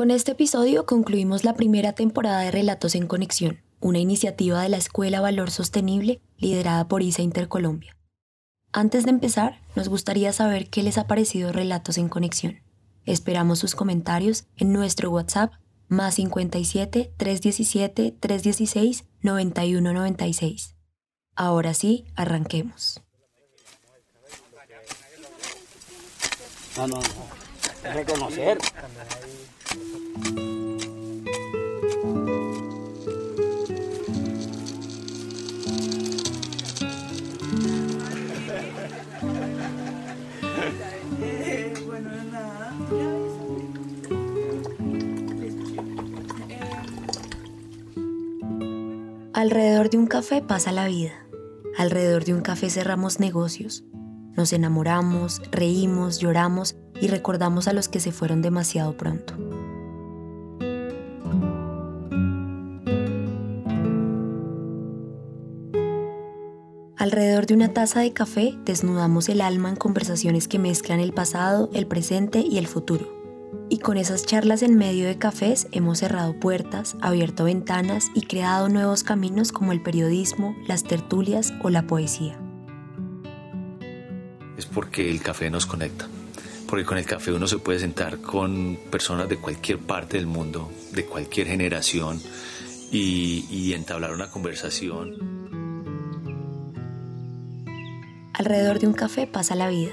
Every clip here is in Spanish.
Con este episodio concluimos la primera temporada de Relatos en Conexión, una iniciativa de la Escuela Valor Sostenible liderada por ISA Intercolombia. Antes de empezar, nos gustaría saber qué les ha parecido Relatos en Conexión. Esperamos sus comentarios en nuestro WhatsApp más 57 317 316 9196. Ahora sí, arranquemos. No, no, no. Reconocer. Alrededor de un café pasa la vida. Alrededor de un café cerramos negocios. Nos enamoramos, reímos, lloramos y recordamos a los que se fueron demasiado pronto. Alrededor de una taza de café desnudamos el alma en conversaciones que mezclan el pasado, el presente y el futuro. Con esas charlas en medio de cafés hemos cerrado puertas, abierto ventanas y creado nuevos caminos como el periodismo, las tertulias o la poesía. Es porque el café nos conecta. Porque con el café uno se puede sentar con personas de cualquier parte del mundo, de cualquier generación, y, y entablar una conversación. Alrededor de un café pasa la vida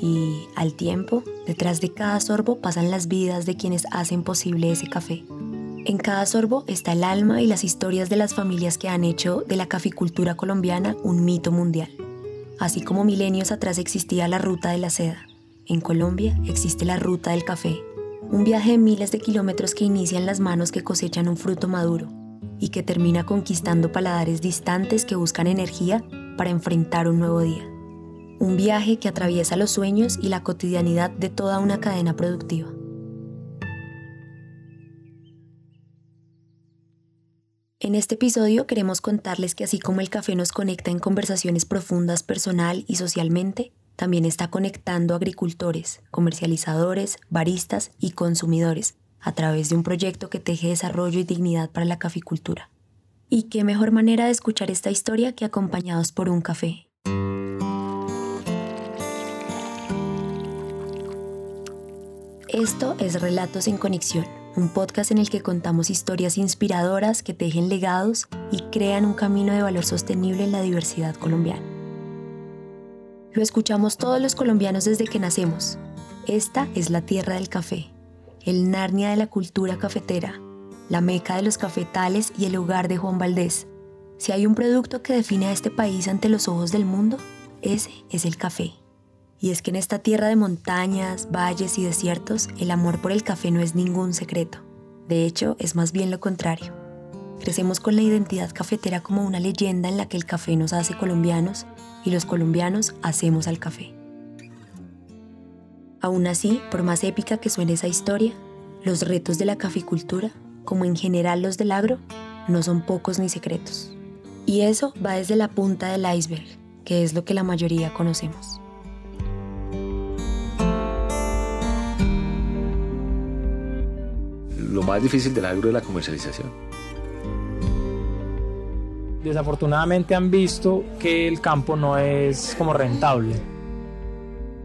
y al tiempo, detrás de cada sorbo pasan las vidas de quienes hacen posible ese café. En cada sorbo está el alma y las historias de las familias que han hecho de la caficultura colombiana un mito mundial. Así como milenios atrás existía la ruta de la seda, en Colombia existe la ruta del café, un viaje de miles de kilómetros que inicia en las manos que cosechan un fruto maduro y que termina conquistando paladares distantes que buscan energía para enfrentar un nuevo día un viaje que atraviesa los sueños y la cotidianidad de toda una cadena productiva. En este episodio queremos contarles que así como el café nos conecta en conversaciones profundas personal y socialmente, también está conectando agricultores, comercializadores, baristas y consumidores a través de un proyecto que teje desarrollo y dignidad para la caficultura. Y qué mejor manera de escuchar esta historia que acompañados por un café. Esto es Relatos en Conexión, un podcast en el que contamos historias inspiradoras que tejen legados y crean un camino de valor sostenible en la diversidad colombiana. Lo escuchamos todos los colombianos desde que nacemos. Esta es la tierra del café, el Narnia de la cultura cafetera, la meca de los cafetales y el hogar de Juan Valdés. Si hay un producto que define a este país ante los ojos del mundo, ese es el café. Y es que en esta tierra de montañas, valles y desiertos, el amor por el café no es ningún secreto. De hecho, es más bien lo contrario. Crecemos con la identidad cafetera como una leyenda en la que el café nos hace colombianos y los colombianos hacemos al café. Aún así, por más épica que suene esa historia, los retos de la caficultura, como en general los del agro, no son pocos ni secretos. Y eso va desde la punta del iceberg, que es lo que la mayoría conocemos. Lo más difícil del agro es la comercialización. Desafortunadamente han visto que el campo no es como rentable.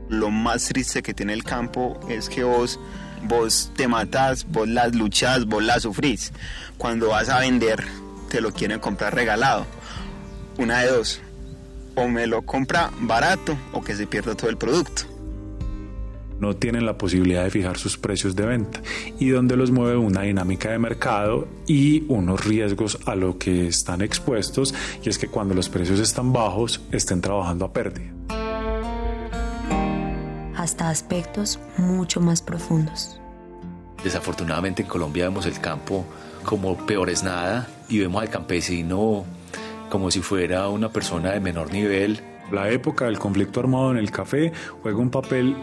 Lo más triste que tiene el campo es que vos, vos te matas, vos las luchas, vos las sufrís. Cuando vas a vender, te lo quieren comprar regalado. Una de dos, o me lo compra barato o que se pierda todo el producto no tienen la posibilidad de fijar sus precios de venta y donde los mueve una dinámica de mercado y unos riesgos a lo que están expuestos y es que cuando los precios están bajos estén trabajando a pérdida. Hasta aspectos mucho más profundos. Desafortunadamente en Colombia vemos el campo como peor es nada y vemos al campesino como si fuera una persona de menor nivel. La época del conflicto armado en el café juega un papel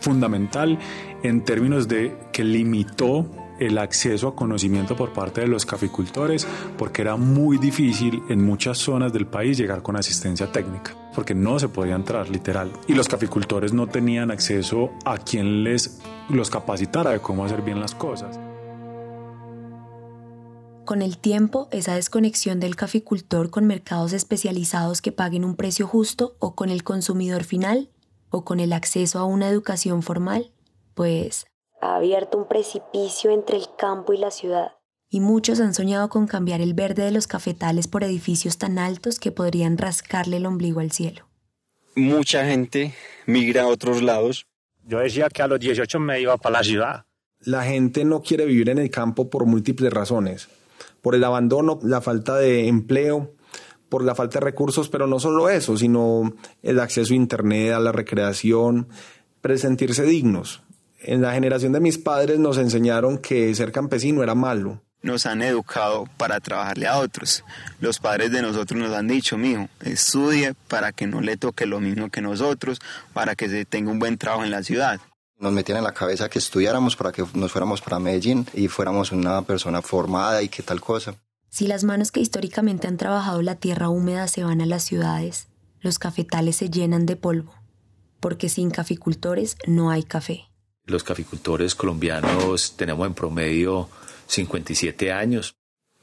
fundamental en términos de que limitó el acceso a conocimiento por parte de los caficultores porque era muy difícil en muchas zonas del país llegar con asistencia técnica porque no se podía entrar literal y los caficultores no tenían acceso a quien les los capacitara de cómo hacer bien las cosas. Con el tiempo, esa desconexión del caficultor con mercados especializados que paguen un precio justo o con el consumidor final o con el acceso a una educación formal, pues ha abierto un precipicio entre el campo y la ciudad. Y muchos han soñado con cambiar el verde de los cafetales por edificios tan altos que podrían rascarle el ombligo al cielo. Mucha gente migra a otros lados. Yo decía que a los 18 me iba para la ciudad. La gente no quiere vivir en el campo por múltiples razones. Por el abandono, la falta de empleo, por la falta de recursos, pero no solo eso, sino el acceso a Internet, a la recreación, presentirse dignos. En la generación de mis padres nos enseñaron que ser campesino era malo. Nos han educado para trabajarle a otros. Los padres de nosotros nos han dicho, mijo, estudie para que no le toque lo mismo que nosotros, para que se tenga un buen trabajo en la ciudad. Nos metían en la cabeza que estudiáramos para que nos fuéramos para Medellín y fuéramos una persona formada y qué tal cosa. Si las manos que históricamente han trabajado la tierra húmeda se van a las ciudades, los cafetales se llenan de polvo, porque sin caficultores no hay café. Los caficultores colombianos tenemos en promedio 57 años.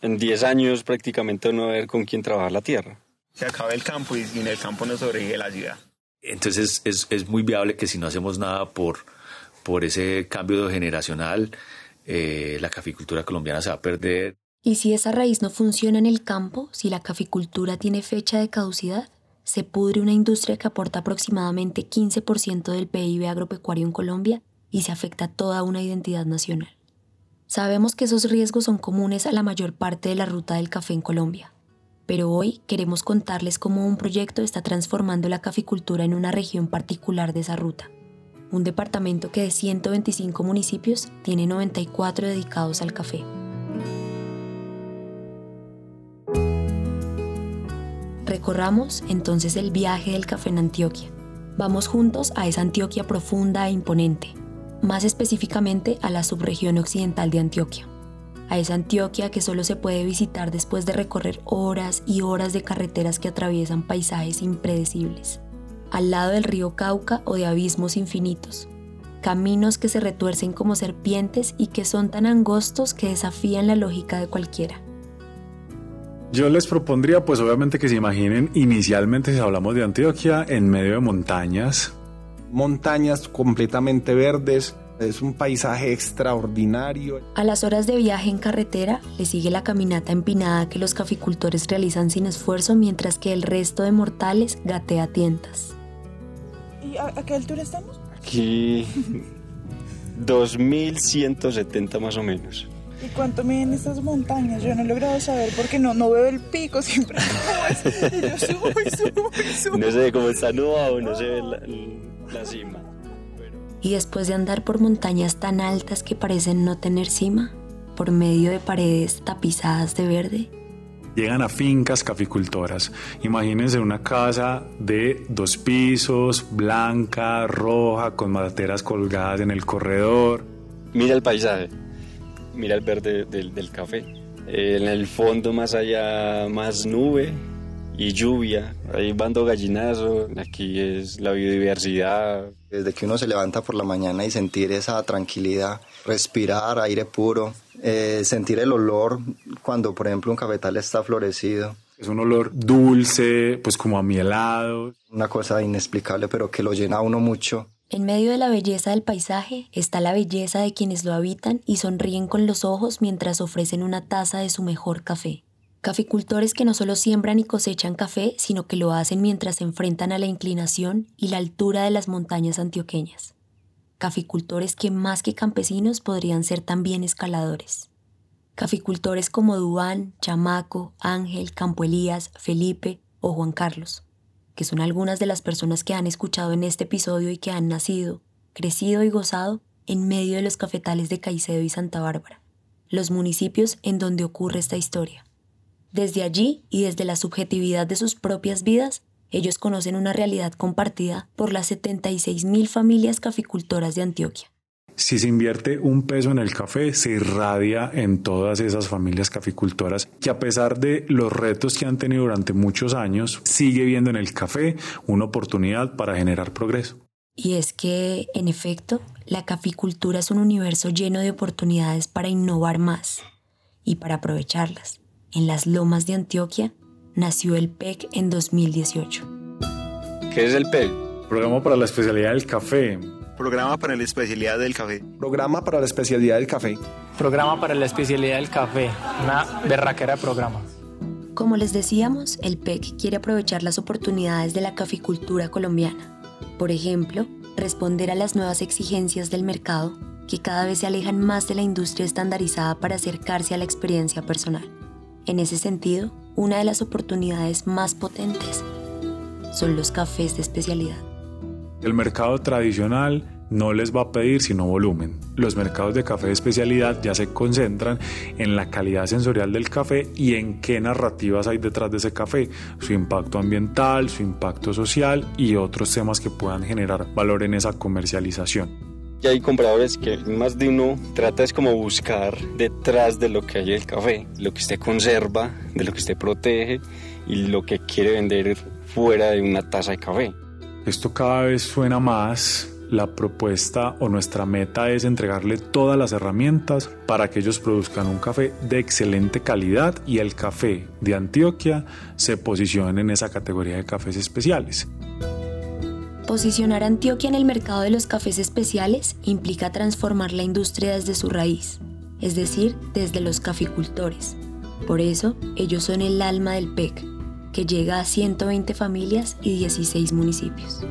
En 10 años prácticamente no haber con quién trabajar la tierra. Se acaba el campo y en el campo no sobrevive la ciudad. Entonces es, es muy viable que si no hacemos nada por, por ese cambio generacional, eh, la caficultura colombiana se va a perder. Y si esa raíz no funciona en el campo, si la caficultura tiene fecha de caducidad, se pudre una industria que aporta aproximadamente 15% del PIB agropecuario en Colombia y se afecta toda una identidad nacional. Sabemos que esos riesgos son comunes a la mayor parte de la ruta del café en Colombia, pero hoy queremos contarles cómo un proyecto está transformando la caficultura en una región particular de esa ruta. Un departamento que de 125 municipios tiene 94 dedicados al café. Recorramos entonces el viaje del café en Antioquia. Vamos juntos a esa Antioquia profunda e imponente, más específicamente a la subregión occidental de Antioquia, a esa Antioquia que solo se puede visitar después de recorrer horas y horas de carreteras que atraviesan paisajes impredecibles, al lado del río Cauca o de abismos infinitos, caminos que se retuercen como serpientes y que son tan angostos que desafían la lógica de cualquiera. Yo les propondría, pues obviamente que se imaginen inicialmente si hablamos de Antioquia en medio de montañas. Montañas completamente verdes, es un paisaje extraordinario. A las horas de viaje en carretera le sigue la caminata empinada que los caficultores realizan sin esfuerzo mientras que el resto de mortales gatea tientas. ¿Y a, a qué altura estamos? Aquí 2170 más o menos. ¿Y cuánto miden estas montañas? Yo no he logrado saber porque no, no veo el pico, siempre y yo subo y subo y subo. No se ve cómo está nublado, no se ve la, la cima. Y después de andar por montañas tan altas que parecen no tener cima, por medio de paredes tapizadas de verde, llegan a fincas caficultoras. Imagínense una casa de dos pisos, blanca, roja, con materas colgadas en el corredor. Mira el paisaje, mira el verde del, del café. Eh, en el fondo, más allá, más nube y lluvia. Ahí bando gallinazo, aquí es la biodiversidad. Desde que uno se levanta por la mañana y sentir esa tranquilidad, respirar aire puro, eh, sentir el olor cuando, por ejemplo, un cafetal está florecido. Es un olor dulce, pues como a mielado. Una cosa inexplicable, pero que lo llena a uno mucho. En medio de la belleza del paisaje está la belleza de quienes lo habitan y sonríen con los ojos mientras ofrecen una taza de su mejor café. Caficultores que no solo siembran y cosechan café, sino que lo hacen mientras se enfrentan a la inclinación y la altura de las montañas antioqueñas. Caficultores que más que campesinos podrían ser también escaladores. Caficultores como Duán, Chamaco, Ángel, Campo Elías, Felipe o Juan Carlos, que son algunas de las personas que han escuchado en este episodio y que han nacido, crecido y gozado en medio de los cafetales de Caicedo y Santa Bárbara, los municipios en donde ocurre esta historia. Desde allí y desde la subjetividad de sus propias vidas, ellos conocen una realidad compartida por las 76.000 familias caficultoras de Antioquia. Si se invierte un peso en el café, se irradia en todas esas familias caficultoras que a pesar de los retos que han tenido durante muchos años, sigue viendo en el café una oportunidad para generar progreso. Y es que, en efecto, la caficultura es un universo lleno de oportunidades para innovar más, Y para aprovecharlas, en las lomas de Antioquia, nació el PEC en 2018. ¿Qué es el PEC? Programa para la especialidad del café. Programa para la especialidad del café. Programa para la especialidad del café. Programa para la especialidad del café. Una berraquera de programa. Como les decíamos, el PEC quiere aprovechar las oportunidades de la caficultura colombiana. Por ejemplo, responder a las nuevas exigencias del mercado que cada vez se alejan más de la industria estandarizada para acercarse a la experiencia personal. En ese sentido, una de las oportunidades más potentes son los cafés de especialidad. El mercado tradicional no les va a pedir sino volumen. Los mercados de café de especialidad ya se concentran en la calidad sensorial del café y en qué narrativas hay detrás de ese café, su impacto ambiental, su impacto social y otros temas que puedan generar valor en esa comercialización. Y hay compradores que más de uno trata es como buscar detrás de lo que hay el café, lo que usted conserva, de lo que usted protege y lo que quiere vender fuera de una taza de café. Esto cada vez suena más. La propuesta o nuestra meta es entregarle todas las herramientas para que ellos produzcan un café de excelente calidad y el café de Antioquia se posicione en esa categoría de cafés especiales. Posicionar a Antioquia en el mercado de los cafés especiales implica transformar la industria desde su raíz, es decir, desde los caficultores. Por eso, ellos son el alma del PEC, que llega a 120 familias y 16 municipios.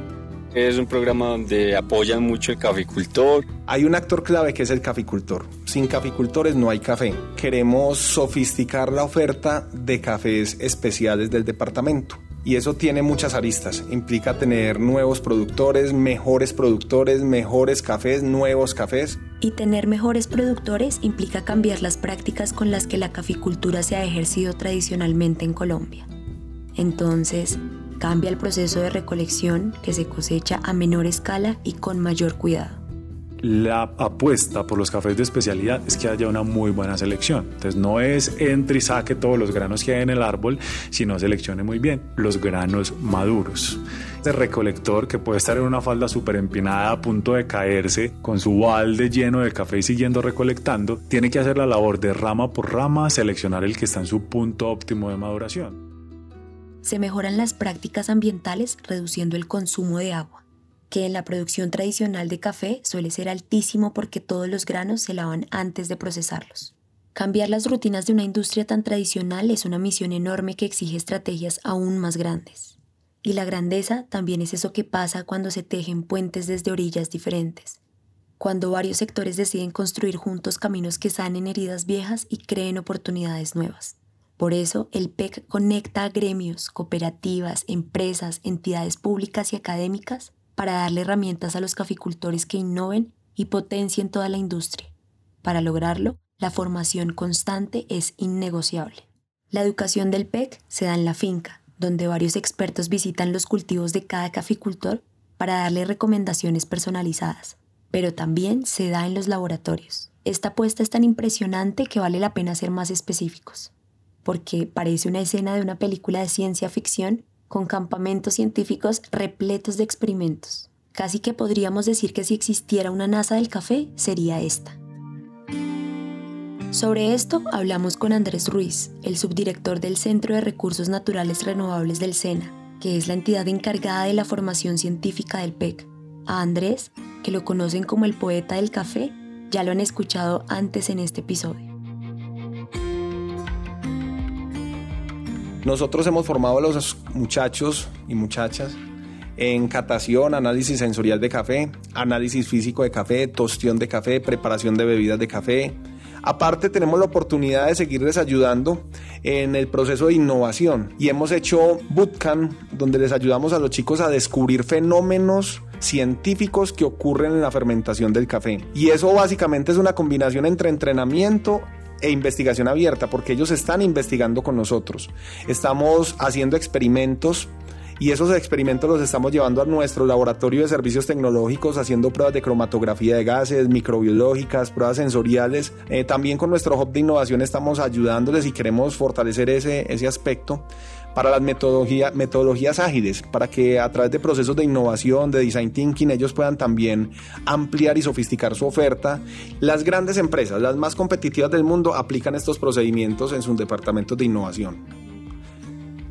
Es un programa donde apoyan mucho el caficultor. Hay un actor clave que es el caficultor. Sin caficultores no hay café. Queremos sofisticar la oferta de cafés especiales del departamento. Y eso tiene muchas aristas. Implica tener nuevos productores, mejores productores, mejores cafés, nuevos cafés. Y tener mejores productores implica cambiar las prácticas con las que la caficultura se ha ejercido tradicionalmente en Colombia. Entonces, cambia el proceso de recolección que se cosecha a menor escala y con mayor cuidado la apuesta por los cafés de especialidad es que haya una muy buena selección. Entonces no es entre y saque todos los granos que hay en el árbol, sino seleccione muy bien los granos maduros. Este recolector que puede estar en una falda súper empinada a punto de caerse con su balde lleno de café y siguiendo recolectando, tiene que hacer la labor de rama por rama, seleccionar el que está en su punto óptimo de maduración. Se mejoran las prácticas ambientales reduciendo el consumo de agua que en la producción tradicional de café suele ser altísimo porque todos los granos se lavan antes de procesarlos. Cambiar las rutinas de una industria tan tradicional es una misión enorme que exige estrategias aún más grandes. Y la grandeza también es eso que pasa cuando se tejen puentes desde orillas diferentes, cuando varios sectores deciden construir juntos caminos que sanen heridas viejas y creen oportunidades nuevas. Por eso, el PEC conecta a gremios, cooperativas, empresas, entidades públicas y académicas para darle herramientas a los caficultores que innoven y potencien toda la industria. Para lograrlo, la formación constante es innegociable. La educación del PEC se da en la finca, donde varios expertos visitan los cultivos de cada caficultor para darle recomendaciones personalizadas, pero también se da en los laboratorios. Esta apuesta es tan impresionante que vale la pena ser más específicos, porque parece una escena de una película de ciencia ficción con campamentos científicos repletos de experimentos. Casi que podríamos decir que si existiera una NASA del café, sería esta. Sobre esto hablamos con Andrés Ruiz, el subdirector del Centro de Recursos Naturales Renovables del SENA, que es la entidad encargada de la formación científica del PEC. A Andrés, que lo conocen como el poeta del café, ya lo han escuchado antes en este episodio. Nosotros hemos formado a los muchachos y muchachas en catación, análisis sensorial de café, análisis físico de café, tostión de café, preparación de bebidas de café. Aparte tenemos la oportunidad de seguirles ayudando en el proceso de innovación y hemos hecho bootcamp donde les ayudamos a los chicos a descubrir fenómenos científicos que ocurren en la fermentación del café. Y eso básicamente es una combinación entre entrenamiento e investigación abierta, porque ellos están investigando con nosotros. Estamos haciendo experimentos Y esos experimentos los estamos llevando a nuestro laboratorio de servicios tecnológicos, haciendo pruebas de cromatografía de gases, microbiológicas, pruebas sensoriales. Eh, también con nuestro hub de innovación estamos ayudándoles y queremos fortalecer ese, ese aspecto para las metodologías ágiles, para que a través de procesos de innovación, de design thinking, ellos puedan también ampliar y sofisticar su oferta. Las grandes empresas, las más competitivas del mundo, aplican estos procedimientos en sus departamentos de innovación.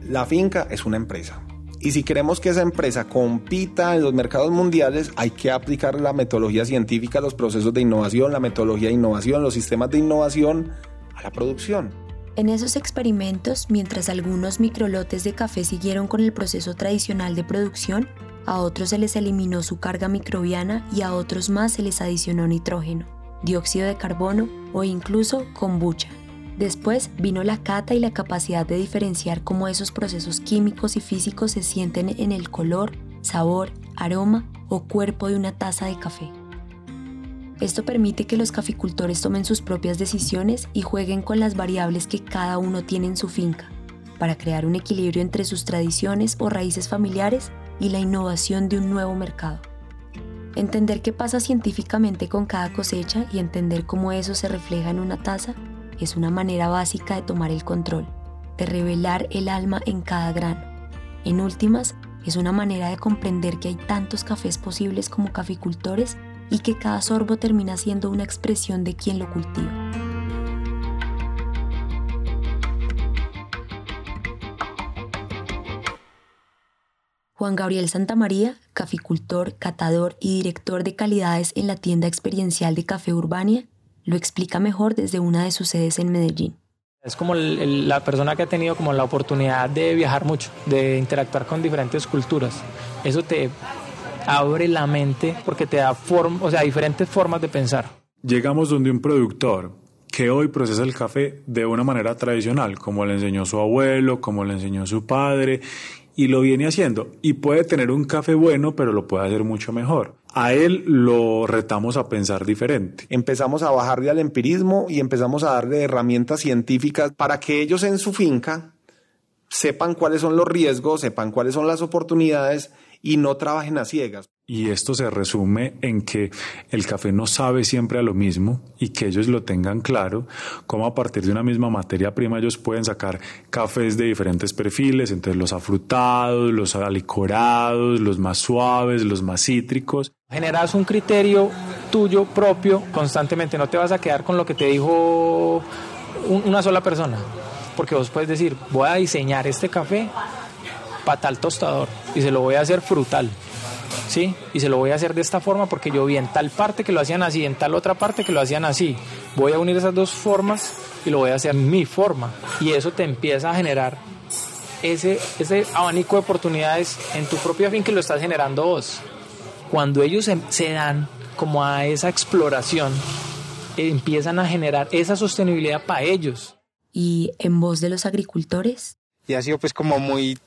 La finca es una empresa. Y si queremos que esa empresa compita en los mercados mundiales, hay que aplicar la metodología científica, los procesos de innovación, la metodología de innovación, los sistemas de innovación a la producción. En esos experimentos, mientras algunos microlotes de café siguieron con el proceso tradicional de producción, a otros se les eliminó su carga microbiana y a otros más se les adicionó nitrógeno, dióxido de carbono o incluso kombucha. Después vino la cata y la capacidad de diferenciar cómo esos procesos químicos y físicos se sienten en el color, sabor, aroma o cuerpo de una taza de café. Esto permite que los caficultores tomen sus propias decisiones y jueguen con las variables que cada uno tiene en su finca, para crear un equilibrio entre sus tradiciones o raíces familiares y la innovación de un nuevo mercado. Entender qué pasa científicamente con cada cosecha y entender cómo eso se refleja en una taza es una manera básica de tomar el control, de revelar el alma en cada grano. En últimas, es una manera de comprender que hay tantos cafés posibles como caficultores y que cada sorbo termina siendo una expresión de quien lo cultiva. Juan Gabriel Santamaría, caficultor, catador y director de calidades en la tienda experiencial de Café Urbania, lo explica mejor desde una de sus sedes en Medellín. Es como la persona que ha tenido como la oportunidad de viajar mucho, de interactuar con diferentes culturas. Eso te abre la mente porque te da forma, o sea, diferentes formas de pensar. Llegamos donde un productor que hoy procesa el café de una manera tradicional, como le enseñó su abuelo, como le enseñó su padre, y lo viene haciendo. Y puede tener un café bueno, pero lo puede hacer mucho mejor. A él lo retamos a pensar diferente. Empezamos a bajarle al empirismo y empezamos a darle herramientas científicas para que ellos en su finca sepan cuáles son los riesgos, sepan cuáles son las oportunidades y no trabajen a ciegas. Y esto se resume en que el café no sabe siempre a lo mismo y que ellos lo tengan claro, como a partir de una misma materia prima ellos pueden sacar cafés de diferentes perfiles, entonces los afrutados, los alicorados, los más suaves, los más cítricos. Generas un criterio tuyo propio constantemente, no te vas a quedar con lo que te dijo una sola persona, porque vos puedes decir, voy a diseñar este café para tal tostador y se lo voy a hacer frutal. ¿Sí? Y se lo voy a hacer de esta forma porque yo vi en tal parte que lo hacían así, en tal otra parte que lo hacían así. Voy a unir esas dos formas y lo voy a hacer mi forma. Y eso te empieza a generar ese, ese abanico de oportunidades en tu propia fin que lo estás generando vos. Cuando ellos se, se dan como a esa exploración, empiezan a generar esa sostenibilidad para ellos. ¿Y en voz de los agricultores? Y ha sido pues como muy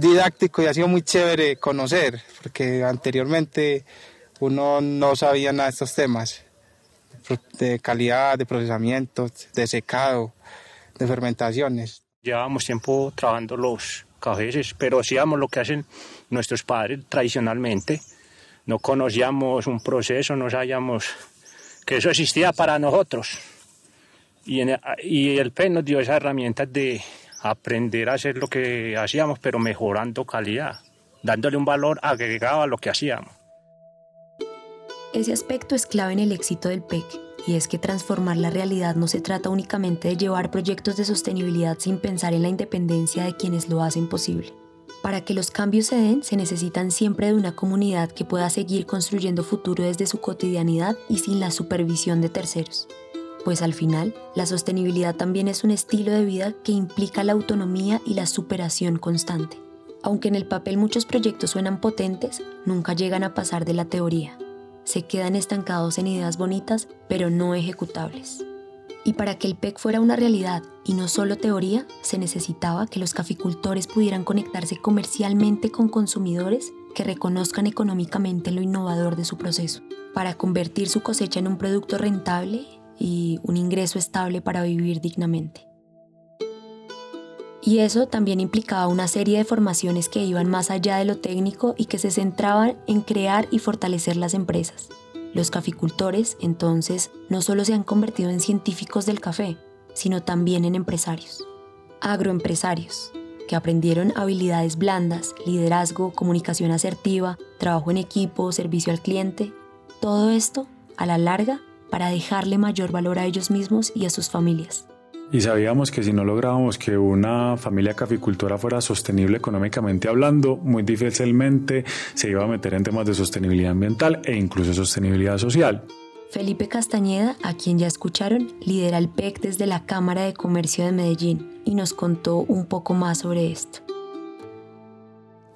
didáctico y ha sido muy chévere conocer, porque anteriormente uno no sabía nada de estos temas, de calidad, de procesamiento, de secado, de fermentaciones. Llevábamos tiempo trabajando los cafés, pero hacíamos lo que hacen nuestros padres tradicionalmente. No conocíamos un proceso, no sabíamos que eso existía para nosotros. Y, y el PEN nos dio esa herramienta de aprender a hacer lo que hacíamos, pero mejorando calidad, dándole un valor agregado a lo que hacíamos. Ese aspecto es clave en el éxito del PEC, y es que transformar la realidad no se trata únicamente de llevar proyectos de sostenibilidad sin pensar en la independencia de quienes lo hacen posible. Para que los cambios se den, se necesitan siempre de una comunidad que pueda seguir construyendo futuro desde su cotidianidad y sin la supervisión de terceros pues al final la sostenibilidad también es un estilo de vida que implica la autonomía y la superación constante. Aunque en el papel muchos proyectos suenan potentes, nunca llegan a pasar de la teoría. Se quedan estancados en ideas bonitas, pero no ejecutables. Y para que el PEC fuera una realidad y no solo teoría, se necesitaba que los caficultores pudieran conectarse comercialmente con consumidores que reconozcan económicamente lo innovador de su proceso. Para convertir su cosecha en un producto rentable, y un ingreso estable para vivir dignamente. Y eso también implicaba una serie de formaciones que iban más allá de lo técnico y que se centraban en crear y fortalecer las empresas. Los caficultores, entonces, no solo se han convertido en científicos del café, sino también en empresarios. Agroempresarios, que aprendieron habilidades blandas, liderazgo, comunicación asertiva, trabajo en equipo, servicio al cliente. Todo esto, a la larga, para dejarle mayor valor a ellos mismos y a sus familias. Y sabíamos que si no lográbamos que una familia caficultora fuera sostenible económicamente hablando, muy difícilmente se iba a meter en temas de sostenibilidad ambiental e incluso sostenibilidad social. Felipe Castañeda, a quien ya escucharon, lidera el PEC desde la Cámara de Comercio de Medellín y nos contó un poco más sobre esto.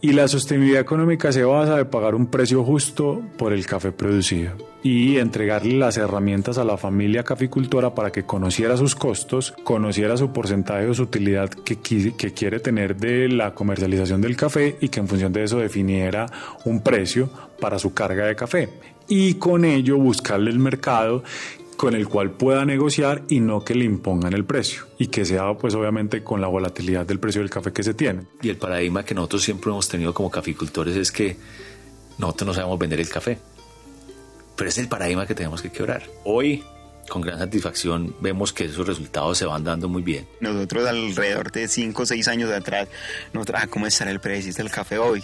Y la sostenibilidad económica se basa en pagar un precio justo por el café producido y entregarle las herramientas a la familia caficultora para que conociera sus costos, conociera su porcentaje o su utilidad que, que quiere tener de la comercialización del café y que en función de eso definiera un precio para su carga de café. Y con ello buscarle el mercado con el cual pueda negociar y no que le impongan el precio y que sea pues obviamente con la volatilidad del precio del café que se tiene. Y el paradigma que nosotros siempre hemos tenido como caficultores es que nosotros no sabemos vender el café, pero es el paradigma que tenemos que quebrar. Hoy con gran satisfacción vemos que esos resultados se van dando muy bien. Nosotros alrededor de 5 o 6 años de atrás, nos trajo cómo estará el precio del café hoy,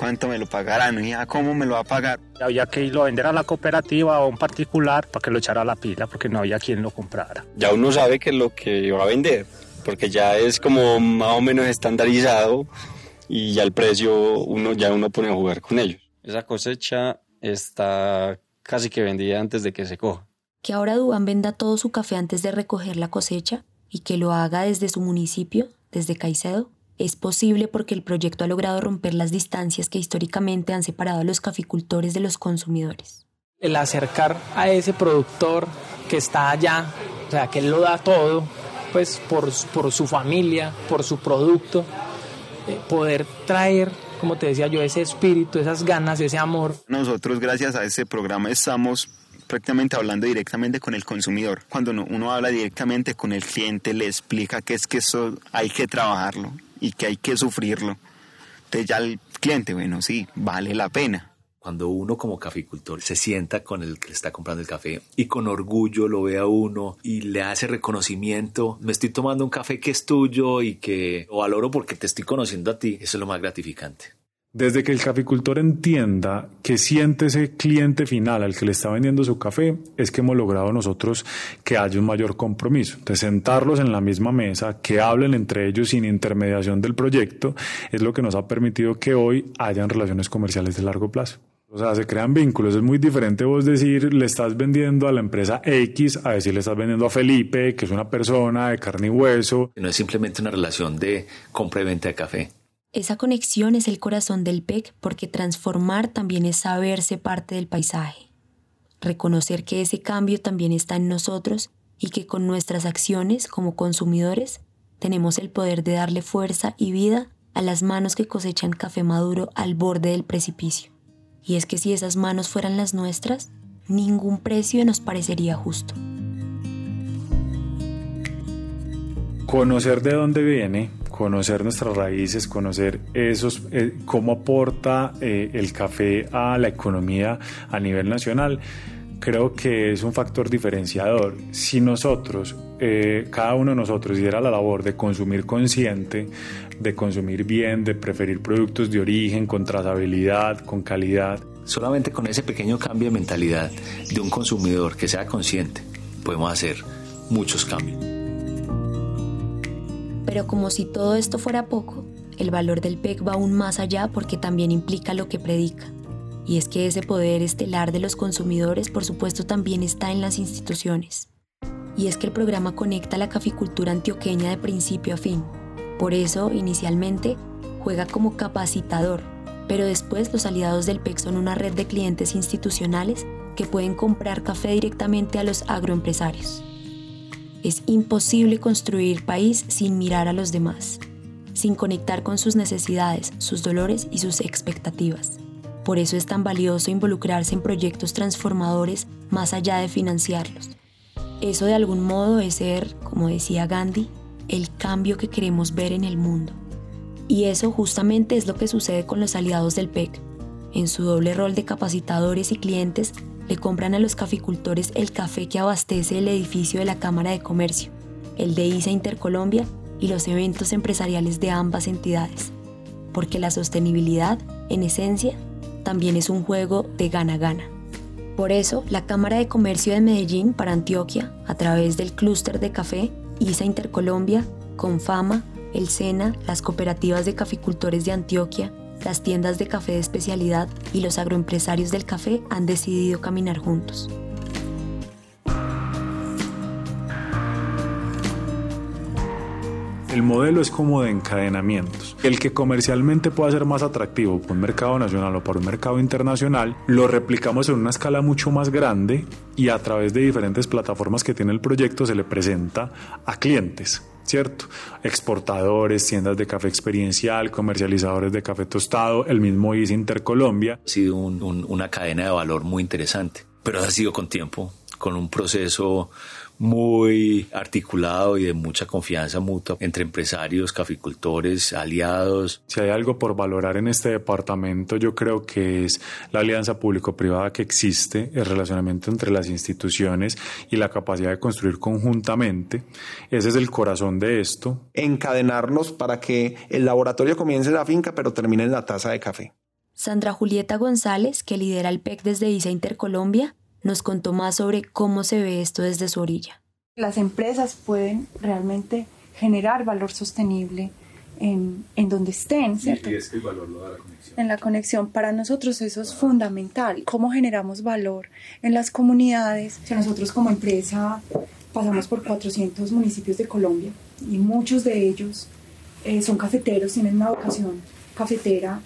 cuánto me lo pagarán y cómo me lo va a pagar. Había que irlo a vender a la cooperativa o a un particular para que lo echara a la pila porque no había quien lo comprara. Ya uno sabe que es lo que va a vender, porque ya es como más o menos estandarizado y ya el precio uno ya uno pone a jugar con ellos. Esa cosecha está casi que vendida antes de que se coja que ahora Dubán venda todo su café antes de recoger la cosecha y que lo haga desde su municipio, desde Caicedo, es posible porque el proyecto ha logrado romper las distancias que históricamente han separado a los caficultores de los consumidores. El acercar a ese productor que está allá, o sea, que él lo da todo, pues por, por su familia, por su producto, eh, poder traer como te decía yo, ese espíritu, esas ganas, ese amor. Nosotros gracias a ese programa estamos prácticamente hablando directamente con el consumidor. Cuando uno, habla directamente con el cliente, le explica que es que eso hay que trabajarlo y que hay que sufrirlo. Entonces ya el cliente, bueno, sí, vale la pena. Cuando uno como caficultor se sienta con el que le está comprando el café y con orgullo lo ve a uno y le hace reconocimiento, me estoy tomando un café que es tuyo y que lo valoro porque te estoy conociendo a ti, eso es lo más gratificante. Desde que el caficultor entienda que siente ese cliente final al que le está vendiendo su café, es que hemos logrado nosotros que haya un mayor compromiso. De sentarlos en la misma mesa, que hablen entre ellos sin intermediación del proyecto, es lo que nos ha permitido que hoy hayan relaciones comerciales de largo plazo. O sea, se crean vínculos. Es muy diferente vos decir, le estás vendiendo a la empresa X, a decir, le estás vendiendo a Felipe, que es una persona de carne y hueso. No es simplemente una relación de compra y venta de café esa conexión es el corazón del PEC porque transformar también es saberse parte del paisaje, reconocer que ese cambio también está en nosotros y que con nuestras acciones como consumidores tenemos el poder de darle fuerza y vida a las manos que cosechan café maduro al borde del precipicio. Y es que si esas manos fueran las nuestras, ningún precio nos parecería justo. Conocer de dónde viene conocer nuestras raíces, conocer esos, eh, cómo aporta eh, el café a la economía a nivel nacional, creo que es un factor diferenciador. Si nosotros, eh, cada uno de nosotros, hiciera la labor de consumir consciente, de consumir bien, de preferir productos de origen, con trazabilidad, con calidad. Solamente con ese pequeño cambio de mentalidad de un consumidor que sea consciente, podemos hacer muchos cambios. Pero como si todo esto fuera poco, el valor del PEC va aún más allá porque también implica lo que predica. Y es que ese poder estelar de los consumidores, por supuesto, también está en las instituciones. Y es que el programa conecta la caficultura antioqueña de principio a fin. Por eso, inicialmente, juega como capacitador, pero después los aliados del PEC son una red de clientes institucionales que pueden comprar café directamente a los agroempresarios. Es imposible construir país sin mirar a los demás, sin conectar con sus necesidades, sus dolores y sus expectativas. Por eso es tan valioso involucrarse en proyectos transformadores más allá de financiarlos. Eso de algún modo es ser, como decía Gandhi, el cambio que queremos ver en el mundo. Y eso justamente es lo que sucede con los aliados del PEC. En su doble rol de capacitadores y clientes, le compran a los caficultores el café que abastece el edificio de la Cámara de Comercio, el de ISA Intercolombia y los eventos empresariales de ambas entidades. Porque la sostenibilidad, en esencia, también es un juego de gana-gana. Por eso, la Cámara de Comercio de Medellín para Antioquia, a través del clúster de café, ISA Intercolombia, Confama, el SENA, las cooperativas de caficultores de Antioquia, las tiendas de café de especialidad y los agroempresarios del café han decidido caminar juntos. El modelo es como de encadenamientos. El que comercialmente pueda ser más atractivo para un mercado nacional o para un mercado internacional, lo replicamos en una escala mucho más grande y a través de diferentes plataformas que tiene el proyecto se le presenta a clientes. ¿Cierto? Exportadores, tiendas de café experiencial, comercializadores de café tostado, el mismo IS Intercolombia. Ha sido una cadena de valor muy interesante, pero ha sido con tiempo, con un proceso muy articulado y de mucha confianza mutua entre empresarios, caficultores, aliados. Si hay algo por valorar en este departamento, yo creo que es la alianza público-privada que existe, el relacionamiento entre las instituciones y la capacidad de construir conjuntamente. Ese es el corazón de esto. Encadenarnos para que el laboratorio comience en la finca, pero termine en la taza de café. Sandra Julieta González, que lidera el PEC desde ISA Intercolombia, nos contó más sobre cómo se ve esto desde su orilla. Las empresas pueden realmente generar valor sostenible en, en donde estén, ¿cierto? Y es que el valor lo da la conexión. En la conexión. Para nosotros eso es fundamental. ¿Cómo generamos valor en las comunidades? O nosotros como empresa pasamos por 400 municipios de Colombia y muchos de ellos eh, son cafeteros, tienen una vocación cafetera.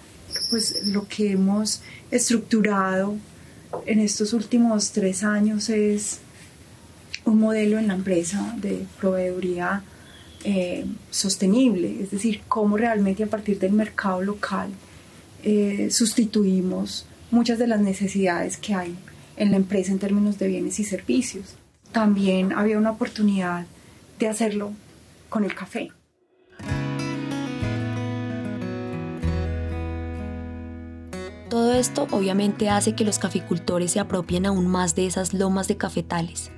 Pues lo que hemos estructurado en estos últimos tres años es un modelo en la empresa de proveeduría eh, sostenible, es decir, cómo realmente a partir del mercado local eh, sustituimos muchas de las necesidades que hay en la empresa en términos de bienes y servicios. También había una oportunidad de hacerlo con el café. Todo esto obviamente hace que los caficultores se apropien aún más de esas lomas de cafetales,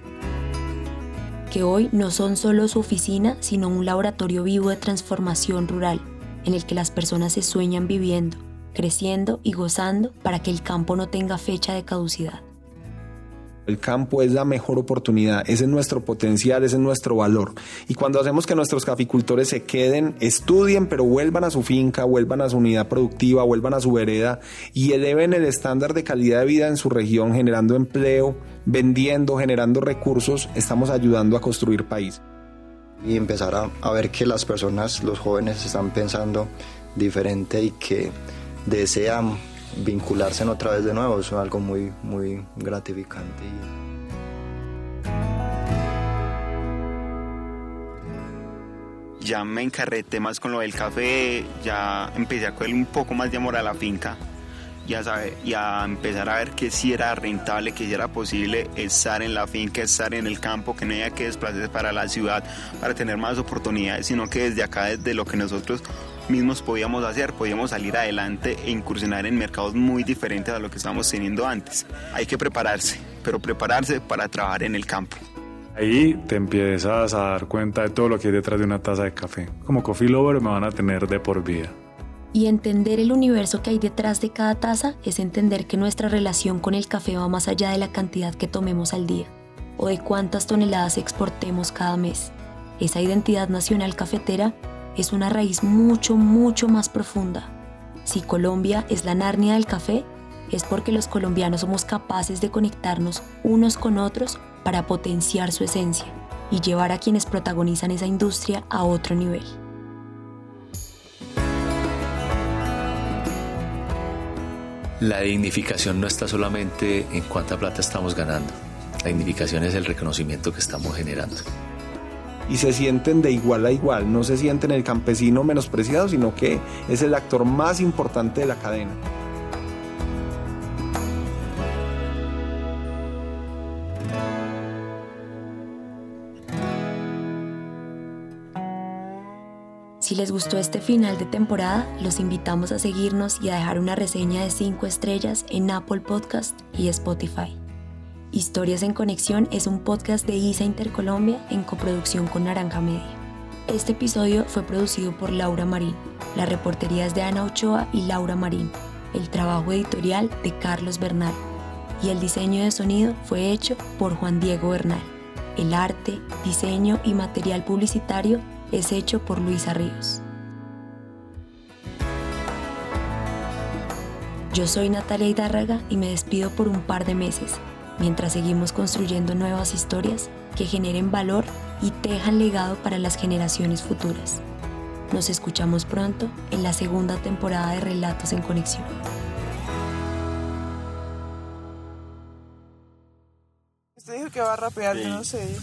que hoy no son solo su oficina, sino un laboratorio vivo de transformación rural, en el que las personas se sueñan viviendo, creciendo y gozando para que el campo no tenga fecha de caducidad. El campo es la mejor oportunidad, ese es nuestro potencial, ese es nuestro valor. Y cuando hacemos que nuestros caficultores se queden, estudien, pero vuelvan a su finca, vuelvan a su unidad productiva, vuelvan a su vereda y eleven el estándar de calidad de vida en su región, generando empleo, vendiendo, generando recursos, estamos ayudando a construir país. Y empezar a, ver que las personas, los jóvenes están pensando diferente y que desean vincularse en otra vez de nuevo, es algo muy, muy gratificante. Ya me encarreté más con lo del café, ya empecé a coger un poco más de amor a la finca y a empezar a ver que si era rentable, que si era posible estar en la finca, estar en el campo, que no haya que desplazarse para la ciudad para tener más oportunidades, sino que desde acá, desde lo que nosotros mismos podíamos hacer, podíamos salir adelante e incursionar en mercados muy diferentes a lo que estábamos teniendo antes. Hay que prepararse, pero prepararse para trabajar en el campo. Ahí te empiezas a dar cuenta de todo lo que hay detrás de una taza de café. Como coffee lover me van a tener de por vida. Y entender el universo que hay detrás de cada taza es entender que nuestra relación con el café va más allá de la cantidad que tomemos al día o de cuántas toneladas exportemos cada mes. Esa identidad nacional cafetera es una raíz mucho, mucho más profunda. Si Colombia es la Narnia del café, es porque los colombianos somos capaces de conectarnos unos con otros para potenciar su esencia y llevar a quienes protagonizan esa industria a otro nivel. La dignificación no está solamente en cuánta plata estamos ganando. La dignificación es el reconocimiento que estamos generando y se sienten de igual a igual, no se sienten el campesino menospreciado, sino que es el actor más importante de la cadena. Si les gustó este final de temporada, los invitamos a seguirnos y a dejar una reseña de 5 estrellas en Apple Podcast y Spotify. Historias en Conexión es un podcast de ISA Intercolombia en coproducción con Naranja Media. Este episodio fue producido por Laura Marín. La reportería es de Ana Ochoa y Laura Marín. El trabajo editorial de Carlos Bernal. Y el diseño de sonido fue hecho por Juan Diego Bernal. El arte, diseño y material publicitario es hecho por Luisa Ríos. Yo soy Natalia Hidárraga y me despido por un par de meses, mientras seguimos construyendo nuevas historias que generen valor y tejan legado para las generaciones futuras. Nos escuchamos pronto en la segunda temporada de Relatos en Conexión. Usted dijo que va a rapear, yo no sé.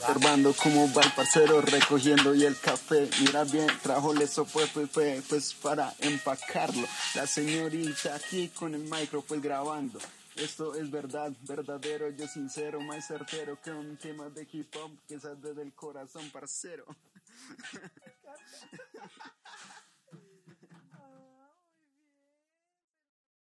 Observando cómo va el parcero recogiendo y el café. Mira bien, trajo eso fue, fue, fue, pues para empacarlo. La señorita aquí con el micro pues grabando. Esto es verdad, verdadero, yo sincero, más certero que un tema de hip hop que sale del corazón, parcero.